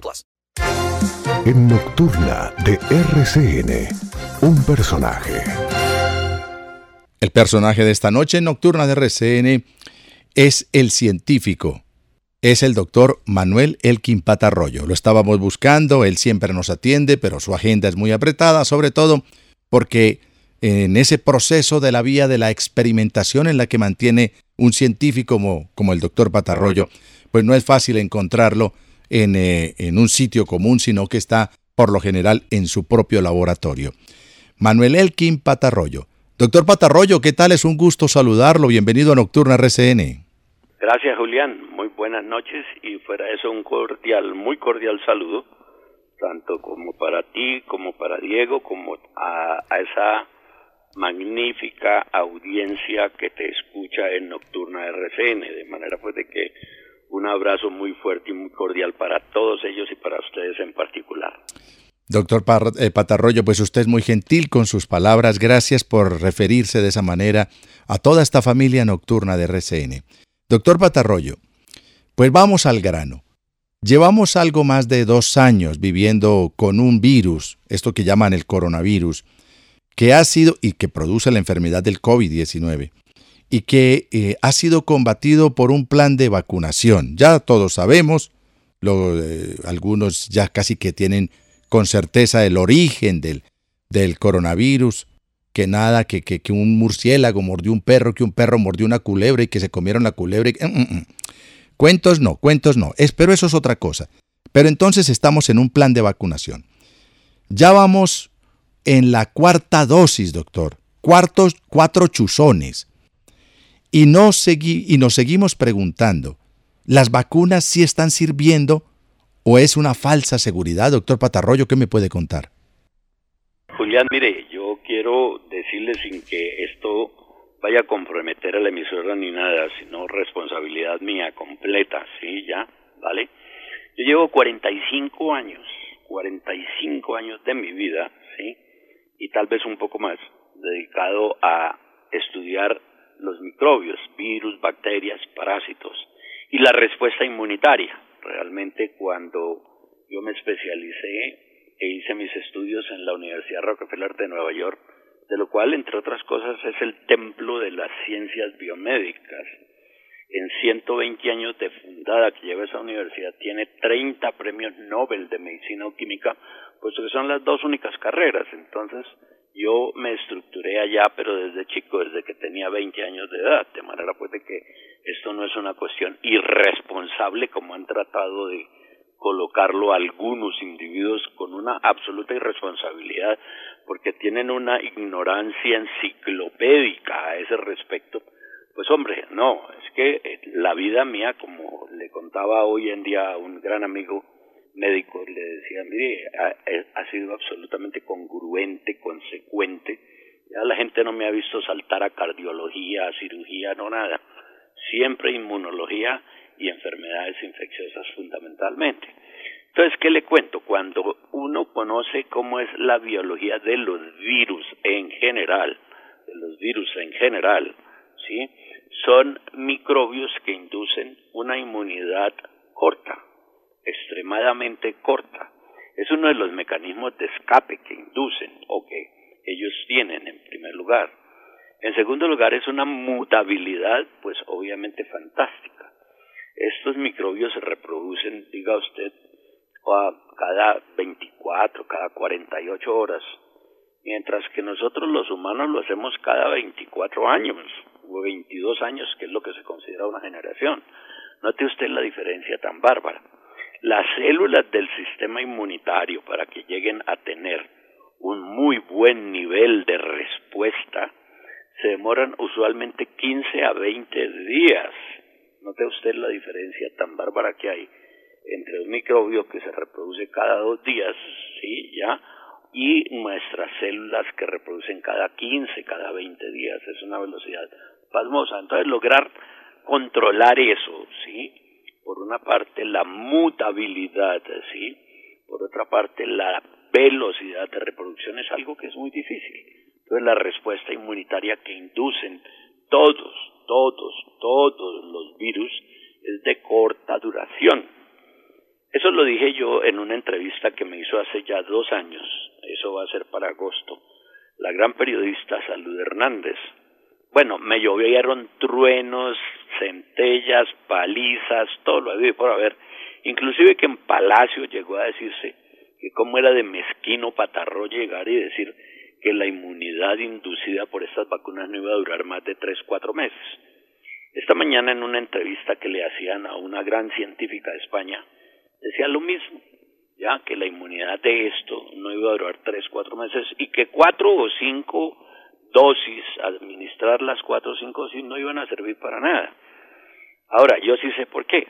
plus. En Nocturna de RCN, un personaje. El personaje de esta noche en Nocturna de RCN es el científico es el doctor Manuel Elkin Patarroyo. Lo estábamos buscando, él siempre nos atiende, pero su agenda es muy apretada, sobre todo porque en ese proceso de la vía de la experimentación en la que mantiene un científico como, como el doctor Patarroyo, pues no es fácil encontrarlo en, eh, en un sitio común, sino que está por lo general en su propio laboratorio. Manuel Elkin Patarroyo. Doctor Patarroyo, ¿qué tal? Es un gusto saludarlo. Bienvenido a Nocturna RCN. Gracias, Julián. Muy buenas noches y fuera eso un cordial, muy cordial saludo, tanto como para ti, como para Diego, como a, esa magnífica audiencia que te escucha en Nocturna RCN. De manera pues de que un abrazo muy fuerte y muy cordial para todos ellos y para ustedes en particular. Doctor eh, Patarroyo, pues usted es muy gentil con sus palabras. Gracias por referirse de esa manera a toda esta familia nocturna de RCN. Doctor Patarroyo, pues vamos al grano. Llevamos algo más de dos años viviendo con un virus, esto que llaman el coronavirus, que ha sido y que produce la enfermedad del COVID-19 y que eh, ha sido combatido por un plan de vacunación. Ya todos sabemos, eh, algunos ya casi que tienen con certeza el origen del, del coronavirus, que nada, que, que, que, un murciélago mordió un perro, que un perro mordió una culebra y que se comieron la culebra. Mm, mm, mm. Cuentos no, cuentos no. Es, pero eso es otra cosa. Pero entonces estamos en un plan de vacunación. Ya vamos en la cuarta dosis, doctor. Cuartos, cuatro chuzones. Y, no segui, y nos seguimos preguntando, ¿las vacunas sí están sirviendo o es una falsa seguridad? Doctor Patarroyo, ¿qué me puede contar? Julián, mire, yo quiero decirle sin que esto vaya a comprometer a la emisora ni nada, sino responsabilidad mía completa, ¿sí? Ya, ¿vale? Yo llevo 45 años, 45 años de mi vida, ¿sí? Y tal vez un poco más, dedicado a estudiar los microbios, virus, bacterias, parásitos y la respuesta inmunitaria. Realmente cuando yo me especialicé e hice mis estudios en la Universidad Rockefeller de Nueva York, de lo cual, entre otras cosas, es el templo de las ciencias biomédicas. En 120 años de fundada que lleva esa universidad, tiene 30 premios Nobel de Medicina o Química, puesto que son las dos únicas carreras. Entonces, yo me estructuré allá, pero desde chico, desde que tenía 20 años de edad, de manera pues de que esto no es una cuestión irresponsable como han tratado de colocarlo algunos individuos con una absoluta irresponsabilidad porque tienen una ignorancia enciclopédica a ese respecto, pues hombre, no, es que eh, la vida mía, como le contaba hoy en día a un gran amigo médico, le decía, mire, ha, ha sido absolutamente congruente, consecuente, ya la gente no me ha visto saltar a cardiología, a cirugía, no nada, siempre inmunología y enfermedades infecciosas fundamentalmente. Entonces, ¿qué le cuento? Cuando uno conoce cómo es la biología de los virus en general, de los virus en general, ¿sí? Son microbios que inducen una inmunidad corta, extremadamente corta. Es uno de los mecanismos de escape que inducen o que ellos tienen en primer lugar. En segundo lugar, es una mutabilidad, pues obviamente fantástica. Estos microbios se reproducen, diga usted, cada 24, cada 48 horas, mientras que nosotros los humanos lo hacemos cada 24 años o 22 años, que es lo que se considera una generación. Note usted la diferencia tan bárbara. Las células del sistema inmunitario, para que lleguen a tener un muy buen nivel de respuesta, se demoran usualmente 15 a 20 días. Note usted la diferencia tan bárbara que hay entre un microbio que se reproduce cada dos días, sí, ya, y nuestras células que reproducen cada 15, cada 20 días. Es una velocidad pasmosa. Entonces, lograr controlar eso, ¿sí? Por una parte, la mutabilidad, ¿sí? Por otra parte, la velocidad de reproducción es algo que es muy difícil. Entonces, la respuesta inmunitaria que inducen todos, todos, todos los virus es de corta duración. Eso lo dije yo en una entrevista que me hizo hace ya dos años, eso va a ser para agosto, la gran periodista Salud Hernández. Bueno, me llovieron truenos, centellas, palizas, todo lo había por haber. Inclusive que en Palacio llegó a decirse que cómo era de mezquino patarro llegar y decir que la inmunidad inducida por estas vacunas no iba a durar más de tres, cuatro meses. Esta mañana en una entrevista que le hacían a una gran científica de España, decía lo mismo, ya que la inmunidad de esto no iba a durar tres, cuatro meses y que cuatro o cinco dosis, administrar las cuatro o cinco dosis no iban a servir para nada. Ahora, yo sí sé por qué.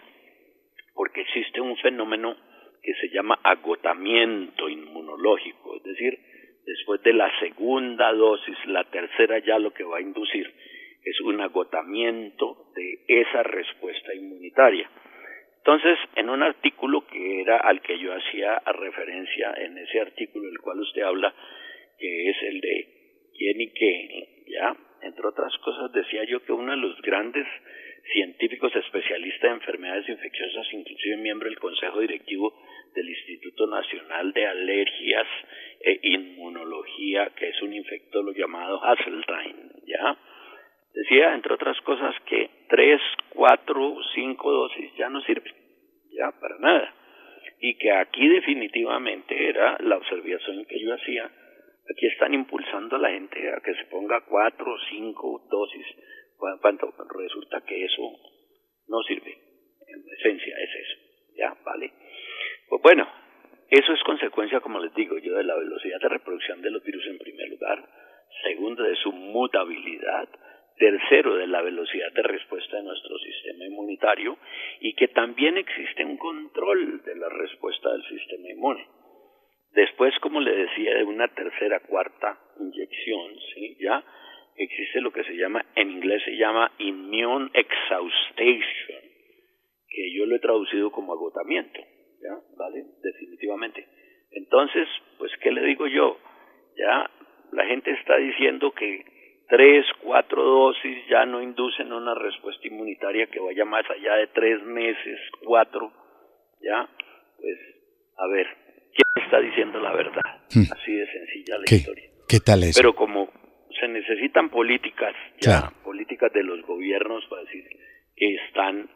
Porque existe un fenómeno que se llama agotamiento inmunológico, es decir, después de la segunda dosis, la tercera ya lo que va a inducir es un agotamiento de esa respuesta inmunitaria. Entonces, en un artículo que era al que yo hacía referencia, en ese artículo del cual usted habla, que es el de quién y qué, ya, entre otras cosas decía yo que uno de los grandes científicos especialistas en enfermedades infecciosas, inclusive miembro del Consejo Directivo del Instituto Nacional de Alergias e Inmunología, que es un infectólogo llamado Hasseltine, ¿ya? Decía, entre otras cosas, que tres, cuatro, cinco dosis ya no sirven, ya, para nada. Y que aquí definitivamente era la observación que yo hacía, aquí están impulsando a la gente a que se ponga cuatro o cinco dosis, cuando resulta que eso no sirve. En esencia es eso, ya, ¿vale? Pues bueno, eso es consecuencia, como les digo yo, de la velocidad de reproducción de los virus en primer lugar, segundo, de su mutabilidad, tercero, de la velocidad de respuesta de nuestro sistema inmunitario y que también existe un control de la respuesta del sistema inmune. Después, como le decía, de una tercera, cuarta inyección, ¿sí? Ya existe lo que se llama, en inglés se llama immune exhaustion, que yo lo he traducido como agotamiento, ¿ya? ¿Vale? Definitivamente. Entonces, pues, ¿qué le digo yo? Ya la gente está diciendo que tres, cuatro dosis ya no inducen una respuesta inmunitaria que vaya más allá de tres meses, cuatro, ¿ya? Pues, a ver, ¿quién está diciendo la verdad? Hmm. Así de sencilla la ¿Qué? historia. ¿Qué tal es? Pero como se necesitan políticas, ya, políticas de los gobiernos para decir que están,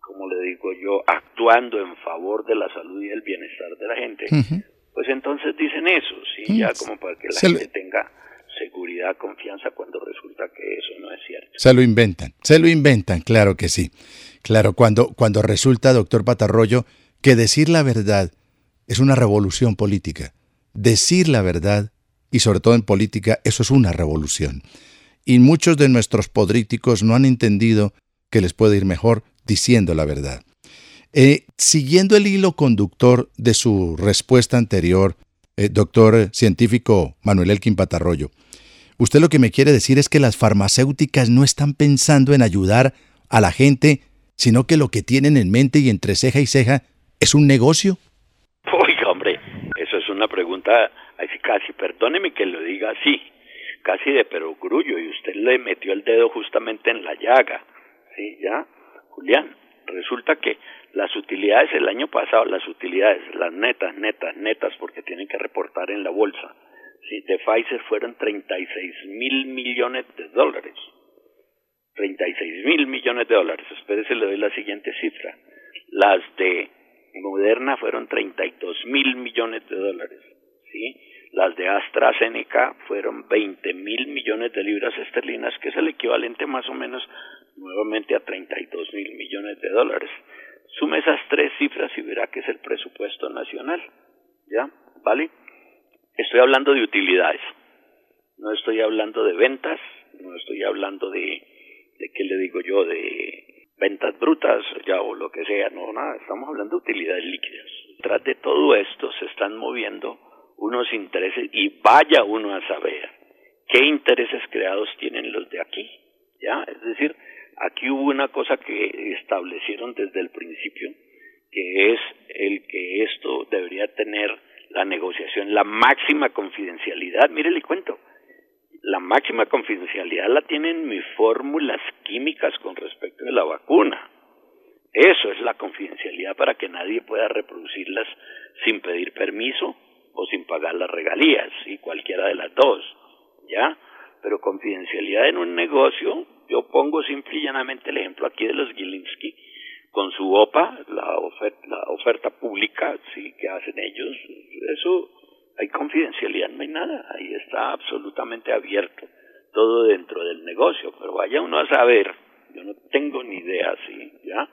como le digo yo, actuando en favor de la salud y el bienestar de la gente, pues entonces dicen eso, sí, ya como para que la Se lo- gente tenga seguridad, confianza cuando resulta que eso no es cierto. Se lo inventan, se lo inventan, claro que sí. Claro, cuando, cuando resulta, doctor Patarroyo, que decir la verdad es una revolución política. Decir la verdad, y sobre todo en política, eso es una revolución. Y muchos de nuestros políticos no han entendido que les puede ir mejor diciendo la verdad. Eh, siguiendo el hilo conductor de su respuesta anterior, eh, doctor científico Manuel Elkin Patarroyo, usted lo que me quiere decir es que las farmacéuticas no están pensando en ayudar a la gente, sino que lo que tienen en mente y entre ceja y ceja es un negocio. Oiga, hombre, eso es una pregunta casi, perdóneme que lo diga así, casi de perogrullo, y usted le metió el dedo justamente en la llaga, ¿sí? ¿Ya? Julián, resulta que las utilidades el año pasado, las utilidades, las netas, netas, netas, porque tienen que reportar en la bolsa, ¿sí? de Pfizer fueron 36 mil millones de dólares. 36 mil millones de dólares. Espérese, le doy la siguiente cifra. Las de Moderna fueron 32 mil millones de dólares, ¿sí? Las de AstraZeneca fueron 20 mil millones de libras esterlinas, que es el equivalente más o menos nuevamente a 32 mil millones de dólares. Sume esas tres cifras y verá que es el presupuesto nacional. ¿Ya? ¿Vale? Estoy hablando de utilidades. No estoy hablando de ventas, no estoy hablando de, de qué le digo yo, de ventas brutas ya o lo que sea, no, nada, estamos hablando de utilidades líquidas. Tras de todo esto se están moviendo unos intereses y vaya uno a saber qué intereses creados tienen los de aquí, ¿ya? Es decir, aquí hubo una cosa que establecieron desde el principio, que es el que esto debería tener la negociación, la máxima confidencialidad. Mire, le cuento, máxima confidencialidad la tienen mis fórmulas químicas con respecto de la vacuna. Eso es la confidencialidad para que nadie pueda reproducirlas sin pedir permiso o sin pagar las regalías, y cualquiera de las dos, ¿ya? Pero confidencialidad en un negocio, yo pongo simple y llanamente el ejemplo aquí de los Gilinski, con su OPA, la oferta, la oferta pública, sí, que hacen ellos, eso hay confidencialidad, no hay nada, ahí está absolutamente abierto todo dentro del negocio, pero vaya uno a saber, yo no tengo ni idea, sí, ya,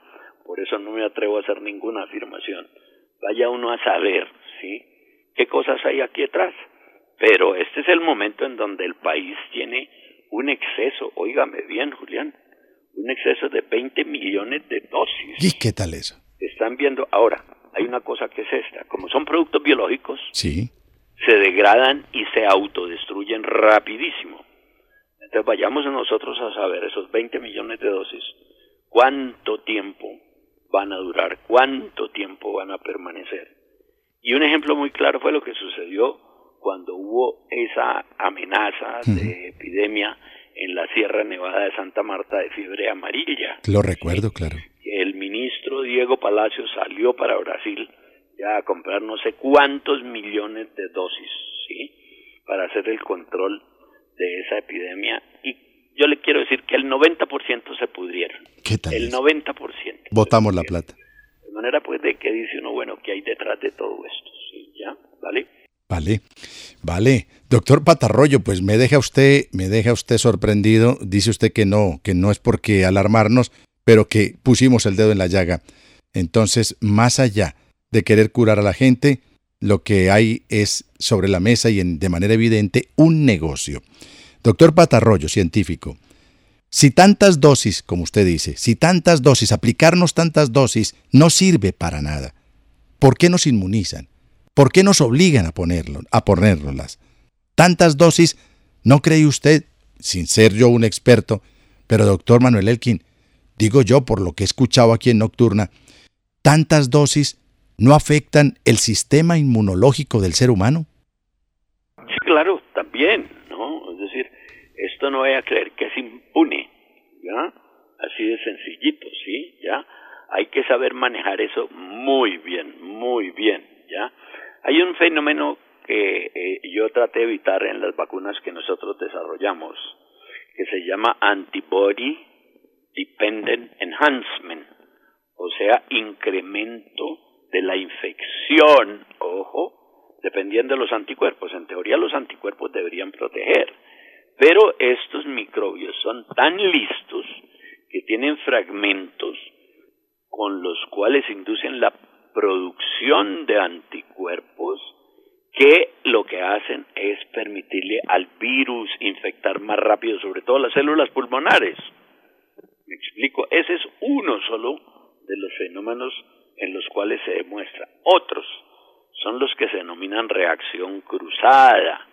por eso no me atrevo a hacer ninguna afirmación, vaya uno a saber, sí, qué cosas hay aquí atrás, pero este es el momento en donde el país tiene un exceso, óigame bien, Julián, un exceso de 20 millones de dosis. ¿Y qué tal eso? Están viendo, ahora, hay una cosa que es esta, como son productos biológicos, Sí. Se degradan y se autodestruyen rapidísimo. Entonces vayamos nosotros a saber esos 20 millones de dosis, cuánto tiempo van a durar, cuánto tiempo van a permanecer. Y un ejemplo muy claro fue lo que sucedió cuando hubo esa amenaza de epidemia en la Sierra Nevada de Santa Marta de fiebre amarilla. Lo recuerdo, claro. El ministro Diego Palacio salió para Brasil ya a comprar no sé cuántos millones de dosis, ¿sí? Para hacer el control de esa epidemia. Y yo le quiero decir que el 90% se pudrieron. ¿Qué tal El eso? 90%. Botamos la plata. De manera pues de que dice uno, bueno, ¿qué hay detrás de todo esto? ¿Sí? ¿Ya? ¿Vale? Vale, vale. Doctor Patarroyo, pues me deja usted, me deja usted sorprendido. Dice usted que no, que no es porque alarmarnos, pero que pusimos el dedo en la llaga. Entonces, más allá de querer curar a la gente, lo que hay es sobre la mesa y en- de manera evidente un negocio. Doctor Patarroyo, científico, si tantas dosis, como usted dice, si tantas dosis, aplicarnos tantas dosis, no sirve para nada, ¿por qué nos inmunizan? ¿Por qué nos obligan a ponerlo, a ponérnoslas? Tantas dosis, ¿no cree usted, sin ser yo un experto, pero doctor Manuel Elkin, digo yo por lo que he escuchado aquí en Nocturna, tantas dosis no afectan el sistema inmunológico del ser humano? Sí, claro, también, ¿no? Es decir, esto no voy a creer que es impune, ¿ya? Así de sencillito, ¿sí? ¿Ya? Hay que saber manejar eso muy bien, muy bien, ¿ya? Hay un fenómeno que eh, yo traté de evitar en las vacunas que nosotros desarrollamos, que se llama Antibody Dependent Enhancement, o sea, incremento de la infección, ojo, dependiendo de los anticuerpos. En teoría los anticuerpos deberían proteger, pero estos microbios son tan listos que tienen fragmentos con los cuales inducen la producción de anticuerpos que lo que hacen es permitirle al virus infectar más rápido, sobre todo las células pulmonares. Me explico, ese es uno solo de los fenómenos en los cuales se demuestra. Otros son los que se denominan reacción cruzada,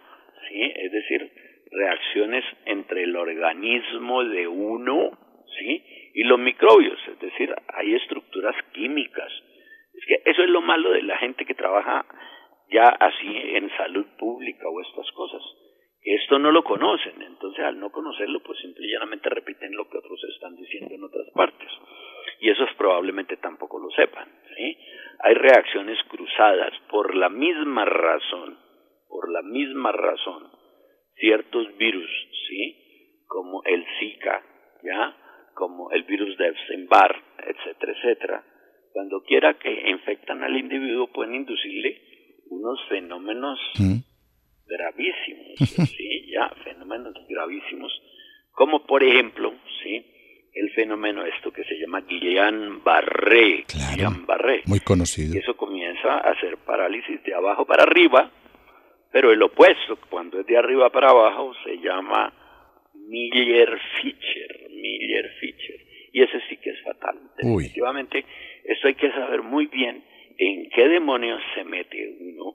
¿sí? Es decir, reacciones entre el organismo de uno, ¿sí? Y los microbios, es decir, hay estructuras químicas. Es que eso es lo malo de la gente que trabaja ya así en salud pública o estas cosas. Esto no lo conocen, entonces al no conocerlo, pues simple y llanamente repiten lo que otros están diciendo en otras partes. Y esos probablemente tampoco lo sepan, ¿sí? Hay reacciones cruzadas por la misma razón, por la misma razón, ciertos virus, ¿sí? Como el Zika, ¿ya? Como el virus de Epstein-Barr, etcétera, etcétera, cuando quiera que infectan al individuo pueden inducirle unos fenómenos Mm. Gravísimos, sí, ya, fenómenos gravísimos, como por ejemplo, sí, el fenómeno esto que se llama Guillain-Barré, Claro. Guillain-Barré, Muy conocido. y eso comienza a hacer parálisis de abajo para arriba, pero el opuesto, cuando es de arriba para abajo, se llama Miller-Fischer, Miller-Fischer, y ese sí que es fatal. Uy. Definitivamente, esto hay que saber muy bien en qué demonios se mete uno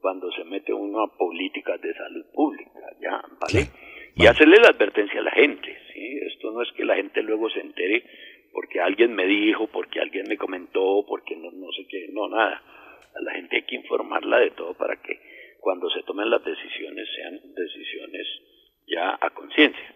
cuando se mete uno a políticas de salud pública, ¿ya? ¿Vale? Sí. Y Vale. hacerle la advertencia a la gente, ¿sí? Esto no es que la gente luego se entere porque alguien me dijo, porque alguien me comentó, porque no, no sé qué, no, nada. A la gente hay que informarla de todo para que cuando se tomen las decisiones sean decisiones ya a conciencia.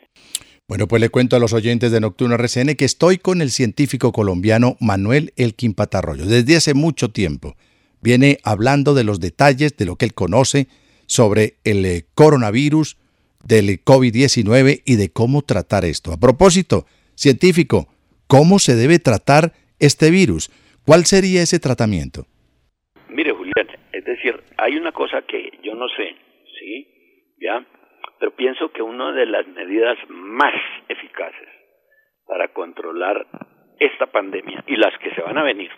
Bueno, pues le cuento a los oyentes de Nocturno RCN que estoy con el científico colombiano Manuel Elkin Patarroyo. Desde hace mucho tiempo viene hablando de los detalles de lo que él conoce sobre el eh, coronavirus, del COVID-19 y de cómo tratar esto. A propósito, científico, ¿cómo se debe tratar este virus? ¿Cuál sería ese tratamiento? Mire, Julián, es decir, hay una cosa que yo no sé, ¿sí? ¿Ya? Pero pienso que una de las medidas más eficaces para controlar esta pandemia y las que se van a venir,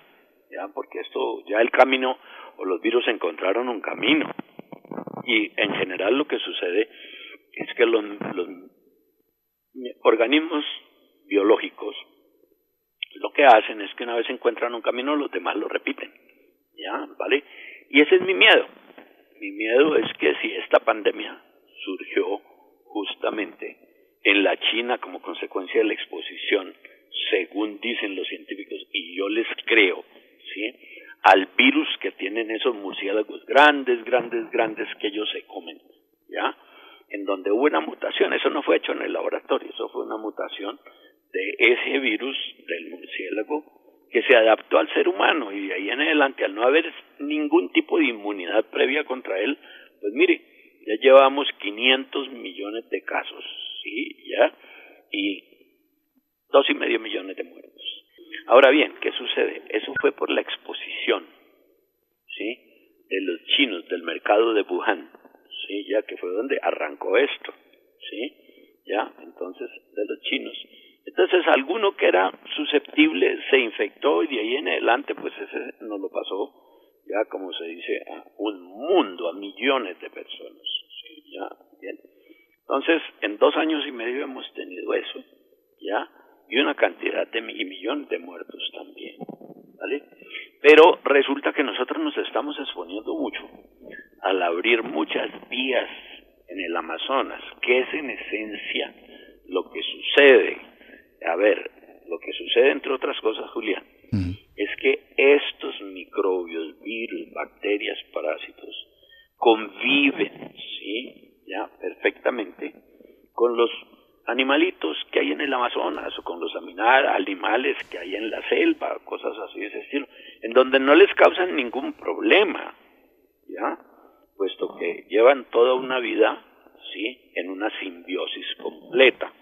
¿ya? Porque esto, ya el camino o los virus encontraron un camino. Y en general lo que sucede es que los, los organismos biológicos lo que hacen es que una vez encuentran un camino, los demás lo repiten. ¿Ya? ¿Vale? Y ese es mi miedo. Mi miedo es que si esta pandemia surgió justamente en la China como consecuencia de la exposición, según dicen los científicos, y yo les creo, Al virus que tienen esos murciélagos grandes, grandes, grandes que ellos se comen, ¿ya? En donde hubo una mutación, eso no fue hecho en el laboratorio, eso fue una mutación de ese virus del murciélago que se adaptó al ser humano y de ahí en adelante, al no haber ningún tipo de inmunidad previa contra él, pues mire, ya llevamos 500 millones de casos, ¿sí? Ya, y dos y medio millones de muertos. Ahora bien, ¿qué sucede? Eso fue por la exposición, ¿sí? De los chinos del mercado de Wuhan, ¿sí? Ya que fue donde arrancó esto, ¿sí? Ya, entonces, de los chinos. Entonces, alguno que era susceptible se infectó y de ahí en adelante, pues ese nos lo pasó, ya como se dice, a un mundo, a millones de personas. Sí, ya, bien. Entonces, en dos años y medio hemos tenido eso, ya, y una cantidad de y millones de muertos también, ¿vale? Pero resulta que nosotros nos estamos exponiendo mucho al abrir muchas vías en el Amazonas, que es en esencia lo que sucede. A ver, lo que sucede entre otras cosas, Julián, Mm. es que estos microbios, virus, bacterias, parásitos, conviven, ¿sí? Ya, perfectamente, con los animalitos que hay en el Amazonas o con los animales que hay en la selva, cosas así de ese estilo, en donde no les causan ningún problema, ¿ya? Puesto que llevan toda una vida, ¿sí? En una simbiosis completa.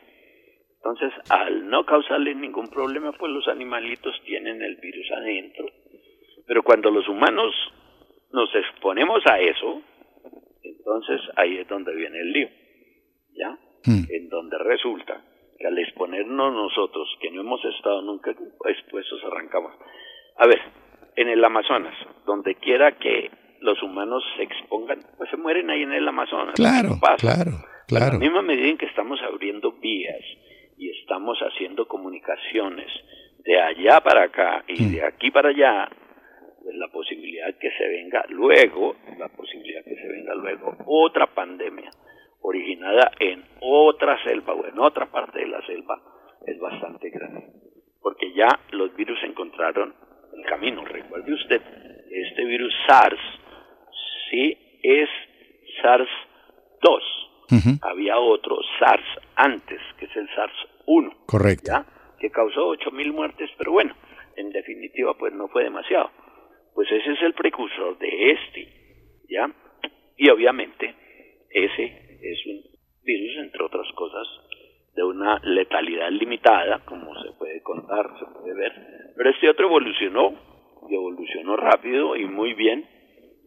Entonces, al no causarles ningún problema, pues los animalitos tienen el virus adentro. Pero cuando los humanos nos exponemos a eso, entonces ahí es donde viene el lío, ¿ya? Mm. En donde resulta que al exponernos nosotros, que no hemos estado nunca expuestos, arrancamos. A ver, en el Amazonas, donde quiera que los humanos se expongan, pues se mueren ahí en el Amazonas. Claro, pasa. claro, En claro. la misma medida en que estamos abriendo vías y estamos haciendo comunicaciones de allá para acá y Mm. de aquí para allá, pues la posibilidad que se venga luego, la posibilidad que se venga luego otra pandemia originada en otra selva o en otra parte de la selva es bastante grande. Porque ya los virus encontraron el camino. Recuerde usted, este virus SARS sí es SARS-2 Ujú, había otro SARS antes, que es el SARS-1, Correcto. ¿ya? Que causó 8.000 muertes, pero bueno, en definitiva, pues no fue demasiado. Pues ese es el precursor de este, ¿ya? Y obviamente, ese es un virus, entre otras cosas, de una letalidad limitada, como se puede contar, se puede ver. Pero este otro evolucionó funcionó rápido y muy bien,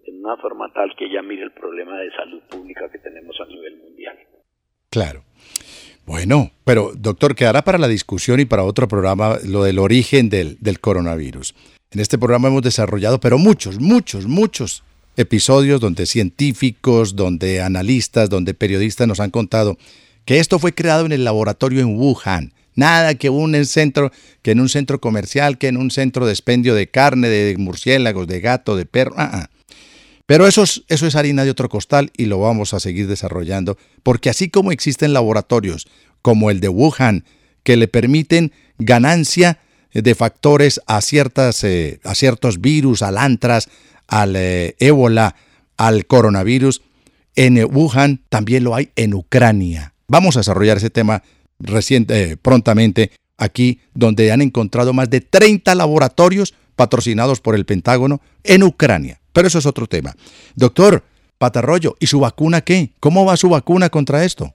en una forma tal que ya mire el problema de salud pública que tenemos a nivel mundial. Claro. Bueno, pero doctor, quedará para la discusión y para otro programa lo del origen del, del coronavirus. En este programa hemos desarrollado, pero muchos, muchos, muchos episodios donde científicos, donde analistas, donde periodistas nos han contado que esto fue creado en el laboratorio en Wuhan. Nada que un centro, que en un centro comercial, que en un centro de expendio de carne, de murciélagos, de gato, de perro. Ah, ah. Pero eso es, harina de otro costal y lo vamos a seguir desarrollando, porque así como existen laboratorios como el de Wuhan, que le permiten ganancia de factores a, ciertas, eh, a ciertos virus, al antras, al eh, ébola, al coronavirus, en Wuhan también lo hay en Ucrania. Vamos a desarrollar ese tema reciente, eh, prontamente aquí, donde han encontrado más de 30 laboratorios patrocinados por el Pentágono en Ucrania. Pero eso es otro tema. Doctor Patarroyo, ¿y su vacuna qué? ¿Cómo va su vacuna contra esto?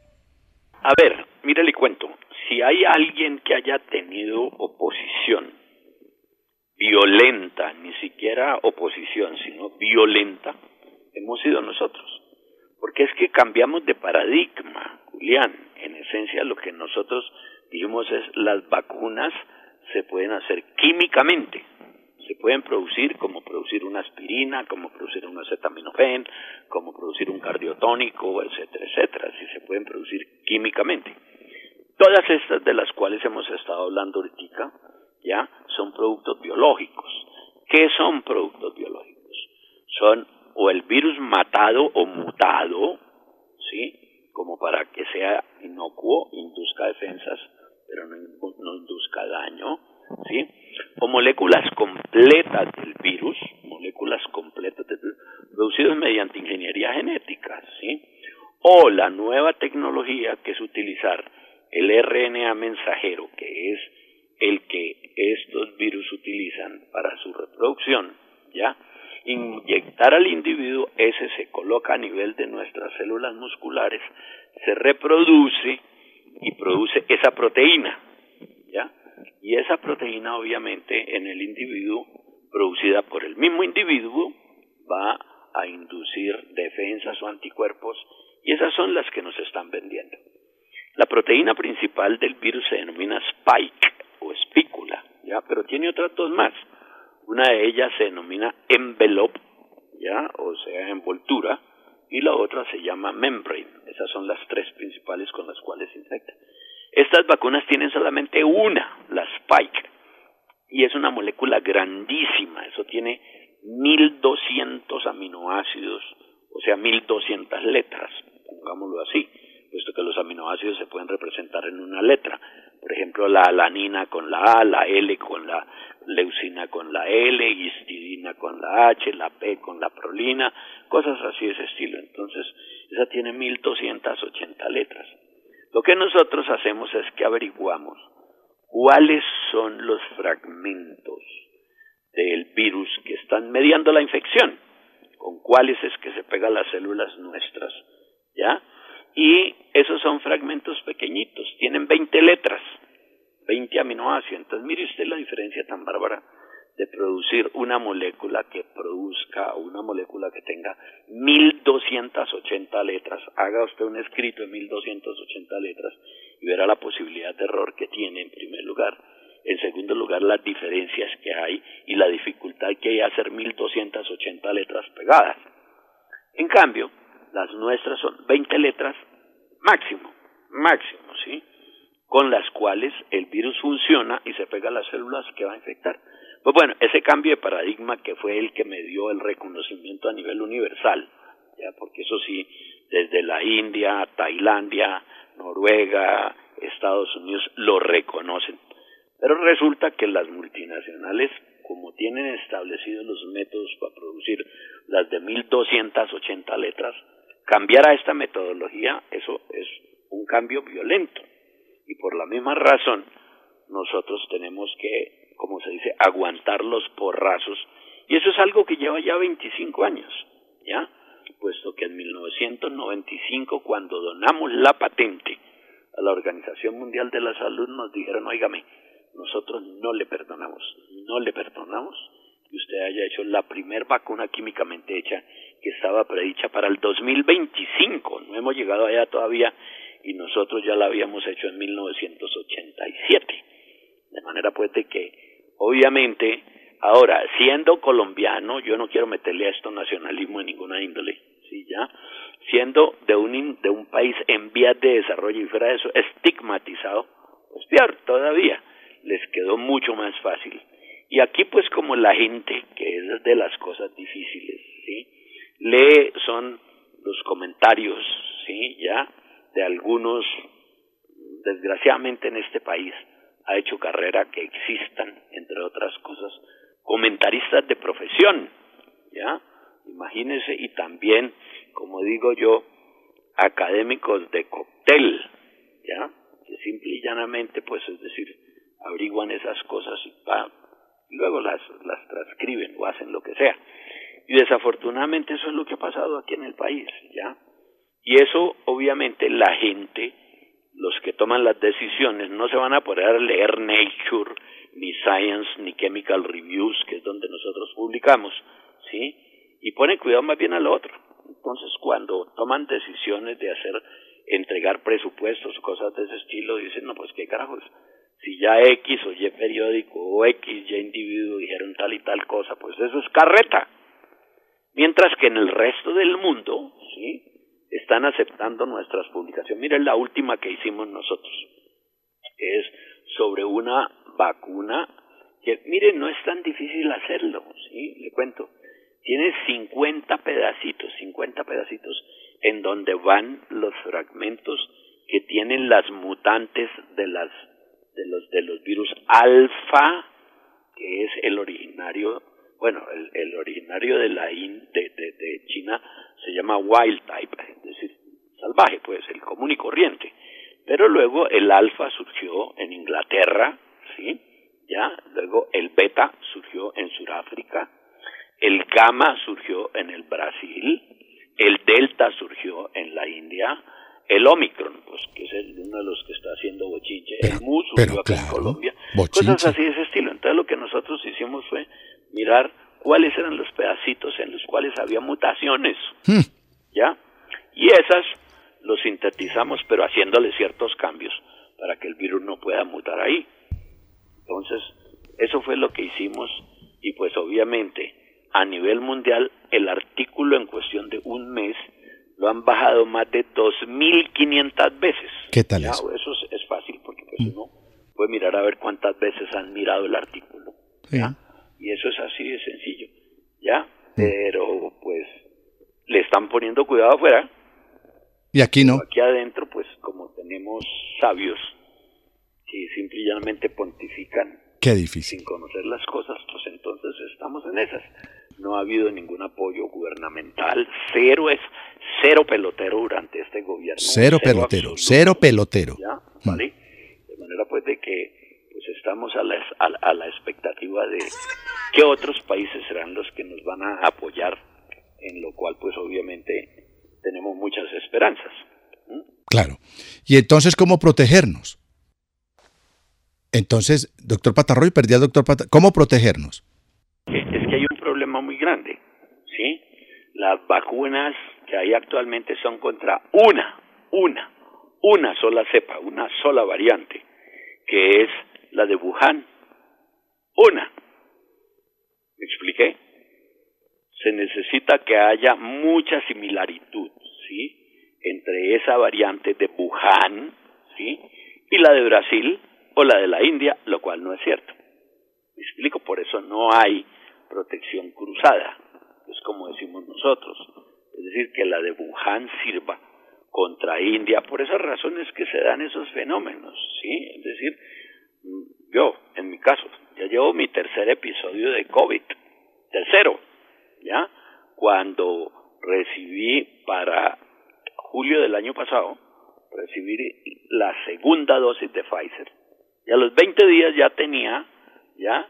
A ver, mire, le cuento. Si hay alguien que haya tenido oposición violenta, ni siquiera oposición, sino violenta, hemos sido nosotros. Porque es que cambiamos de paradigma, Julián. En esencia lo que nosotros dijimos es las vacunas se pueden hacer químicamente, se pueden producir como producir una aspirina, como producir un acetaminofén, como producir un cardiotónico, etcétera, etcétera, si se pueden producir químicamente. Todas estas de las cuales hemos estado hablando ahorita, ya, son productos biológicos. ¿Qué son productos biológicos? Son o el virus matado o mutado, ¿sí? Como para que sea induzca defensas, pero no, induzca daño, ¿sí? O moléculas completas del virus, moléculas completas del virus, producidas mediante ingeniería genética, ¿sí? O la nueva tecnología que es utilizar el RNA mensajero, que es el que estos virus utilizan para su reproducción, ¿ya? Inyectar al individuo, ese se coloca a nivel de nuestras células musculares, se reproduce proteína, ¿ya? Y esa proteína obviamente en el individuo, producida por el mismo individuo, va a inducir defensas o anticuerpos y esas son las que nos están vendiendo. La proteína principal del virus se denomina spike o espícula, ¿ya? Pero tiene otras dos más. Una de ellas se denomina envelope, ¿ya? O sea, envoltura, y la otra se llama membrane. Esas son las tres principales con las cuales se infecta. Estas vacunas tienen solamente una, la spike, y es una molécula grandísima. Eso tiene 1200 aminoácidos, o sea, 1200 letras, pongámoslo así, puesto que los aminoácidos se pueden representar en una letra. Por ejemplo, la alanina con la A, la L con la leucina con la L, histidina con la H, la P con la prolina, cosas así de ese estilo. Entonces, esa tiene 1280 letras. Lo que nosotros hacemos es que averiguamos cuáles son los fragmentos del virus que están mediando la infección, con cuáles es que se pegan las células nuestras, ¿ya? Y esos son fragmentos pequeñitos, tienen 20 letras, 20 aminoácidos. Entonces, mire usted la diferencia tan bárbara de producir una molécula que produzca una molécula que tenga 1280 letras. Haga usted un escrito de 1280 letras y verá la posibilidad de error que tiene en primer lugar. En segundo lugar, las diferencias que hay y la dificultad que hay hacer 1280 letras pegadas. En cambio, las nuestras son 20 letras máximo, máximo, ¿sí? Con las cuales el virus funciona y se pega a las células que va a infectar. Pues bueno, ese cambio de paradigma que fue el que me dio el reconocimiento a nivel universal, ya porque eso sí, desde la India, Tailandia, Noruega, Estados Unidos lo reconocen. Pero resulta que las multinacionales, como tienen establecidos los métodos para producir las de 1280 letras, cambiar a esta metodología, eso es un cambio violento. Y por la misma razón, nosotros tenemos que, como se dice, aguantar los porrazos. Y eso es algo que lleva ya 25 años, ¿ya? Puesto que en 1995, cuando donamos la patente a la Organización Mundial de la Salud, nos dijeron, oígame, nosotros no le perdonamos, no le perdonamos que usted haya hecho la primer vacuna químicamente hecha que estaba predicha para el 2025. No hemos llegado allá todavía y nosotros ya la habíamos hecho en 1987. De manera pues de que, obviamente, ahora, siendo colombiano, yo no quiero meterle a esto nacionalismo en ninguna índole, ¿sí? Ya, siendo de un, de un país en vías de desarrollo y fuera de eso, estigmatizado, pues todavía, les quedó mucho más fácil. Y aquí pues como la gente, que es de las cosas difíciles, ¿sí? Lee, son los comentarios, ¿sí? Ya, de algunos, desgraciadamente en este país, ha hecho carrera que existan, entre otras cosas, comentaristas de profesión, ¿ya? Imagínense, y también, como digo yo, académicos de cóctel, ¿ya? Que simple y llanamente, pues es decir, averiguan esas cosas y, y luego las, las transcriben o hacen lo que sea. Y desafortunadamente eso es lo que ha pasado aquí en el país, ¿ya? Y eso, obviamente, la gente, los que toman las decisiones, no se van a poder leer Nature, ni Science, ni Chemical Reviews, que es donde nosotros publicamos, ¿sí? Y ponen cuidado más bien al otro. Entonces, cuando toman decisiones de hacer, entregar presupuestos cosas de ese estilo, dicen, no, pues qué carajos, si ya X o Y periódico o X, Y individuo dijeron tal y tal cosa, pues eso es carreta. Mientras que en el resto del mundo, ¿sí? Están aceptando nuestras publicaciones. Miren la última que hicimos nosotros. Es sobre una vacuna que, miren, no es tan difícil hacerlo, ¿sí? Le cuento. Tiene 50 pedacitos, 50 pedacitos en donde van los fragmentos que tienen las mutantes de las de los de los virus alfa, que es el originario, bueno, el, el originario de la in, de, de, de China se llama wild type, es decir, salvaje, pues el común y corriente. Pero luego el alfa surgió en Inglaterra, ¿sí? Ya, luego el beta surgió en Sudáfrica, el gamma surgió en el Brasil, el delta surgió en la India, el Omicron, pues que es el, uno de los que está haciendo bochinche, el MU surgió acá en Colombia, cosas así de ese estilo. Entonces lo que nosotros hicimos fue mirar cuáles eran los pedacitos en los cuales había mutaciones, ¿ya? Y esas los sintetizamos, pero haciéndole ciertos cambios para que el virus no pueda mutar ahí. Entonces, eso fue lo que hicimos y pues obviamente a nivel mundial el artículo en cuestión de un mes lo han bajado más de 2.500 veces. ¿Qué tal Ya, eso? Eso es, es fácil porque pues uno puede mirar a ver cuántas veces han mirado el artículo. Sí. ¿ya? Y eso es así de sencillo. ¿Ya? Pero pues le están poniendo cuidado afuera. Y aquí no. Aquí adentro pues como tenemos sabios que simple y llanamente pontifican Qué difícil. sin conocer las cosas, pues entonces estamos en esas. No ha habido ningún apoyo gubernamental, cero es cero pelotero durante este gobierno. Cero pelotero, absoluto, cero pelotero. ¿Ya? ¿Vale? De manera pues de que pues estamos a la, a, a la expectativa de qué otros países serán los que nos van a apoyar, en lo cual pues obviamente tenemos muchas esperanzas. Claro. Y entonces, ¿cómo protegernos? Entonces, doctor Patarroy, perdí al doctor Patarroy. ¿Cómo protegernos? que- es que hay un problema muy grande, ¿sí? Las vacunas que hay actualmente son contra una, una, una sola cepa, una sola variante, que es la de Wuhan. Una. ¿Me expliqué? Se necesita que haya mucha similaritud, ¿sí? Entre esa variante de Wuhan, ¿sí? Y la de Brasil o la de la India, lo cual no es cierto. Me explico, por eso no hay protección cruzada, es como decimos nosotros. Es decir, que la de Wuhan sirva contra India, por esas razones que se dan esos fenómenos, ¿sí? Es decir, yo, en mi caso, ya llevo mi tercer episodio de COVID, tercero, ¿ya? Cuando recibí para julio del año pasado, recibí la segunda dosis de Pfizer. Y a los 20 días ya tenía, ya,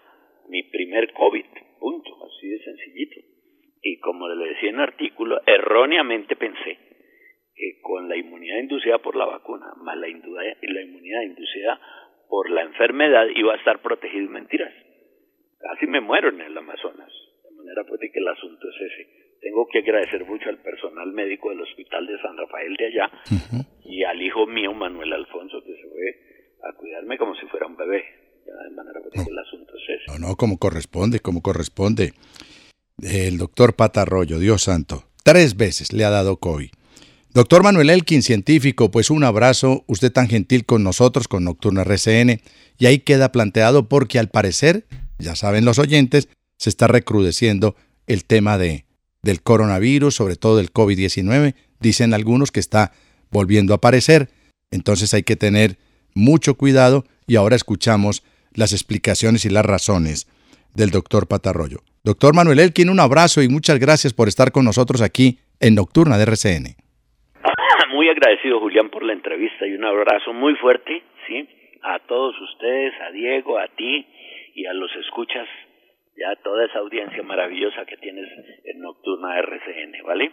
mi primer COVID, punto, así de sencillito. Y como le decía en el artículo, erróneamente pensé que con la inmunidad inducida por la vacuna, más la, la inmunidad inducida por la enfermedad, iba a estar protegido. Mentiras. casi me muero en el Amazonas. De manera pues de que el asunto es ese. Tengo que agradecer mucho al personal médico del Hospital de San Rafael de allá y al hijo mío, Manuel Alfonso, que se fue a cuidarme como si fuera un bebé. De manera pues de que el asunto es ese. No, no, como corresponde, como corresponde. El doctor Patarroyo, Dios santo, tres veces le ha dado COVID. Doctor Manuel Elkin, científico, pues un abrazo, usted tan gentil con nosotros, con Nocturna RCN, y ahí queda planteado porque al parecer, ya saben los oyentes, se está recrudeciendo el tema de, del coronavirus, sobre todo del COVID-19. Dicen algunos que está volviendo a aparecer, entonces hay que tener mucho cuidado y ahora escuchamos las explicaciones y las razones del doctor Patarroyo. Doctor Manuel Elkin, un abrazo y muchas gracias por estar con nosotros aquí en Nocturna de RCN. Muy agradecido, Julián, por la entrevista y un abrazo muy fuerte, ¿sí? A todos ustedes, a Diego, a ti y a los escuchas, ya toda esa audiencia maravillosa que tienes en Nocturna RCN, ¿vale?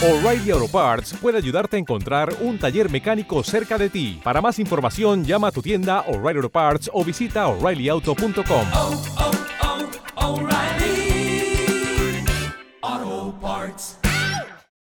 O'Reilly Auto Parts puede ayudarte a encontrar un taller mecánico cerca de ti. Para más información, llama a tu tienda O'Reilly Auto Parts o visita oreillyauto.com.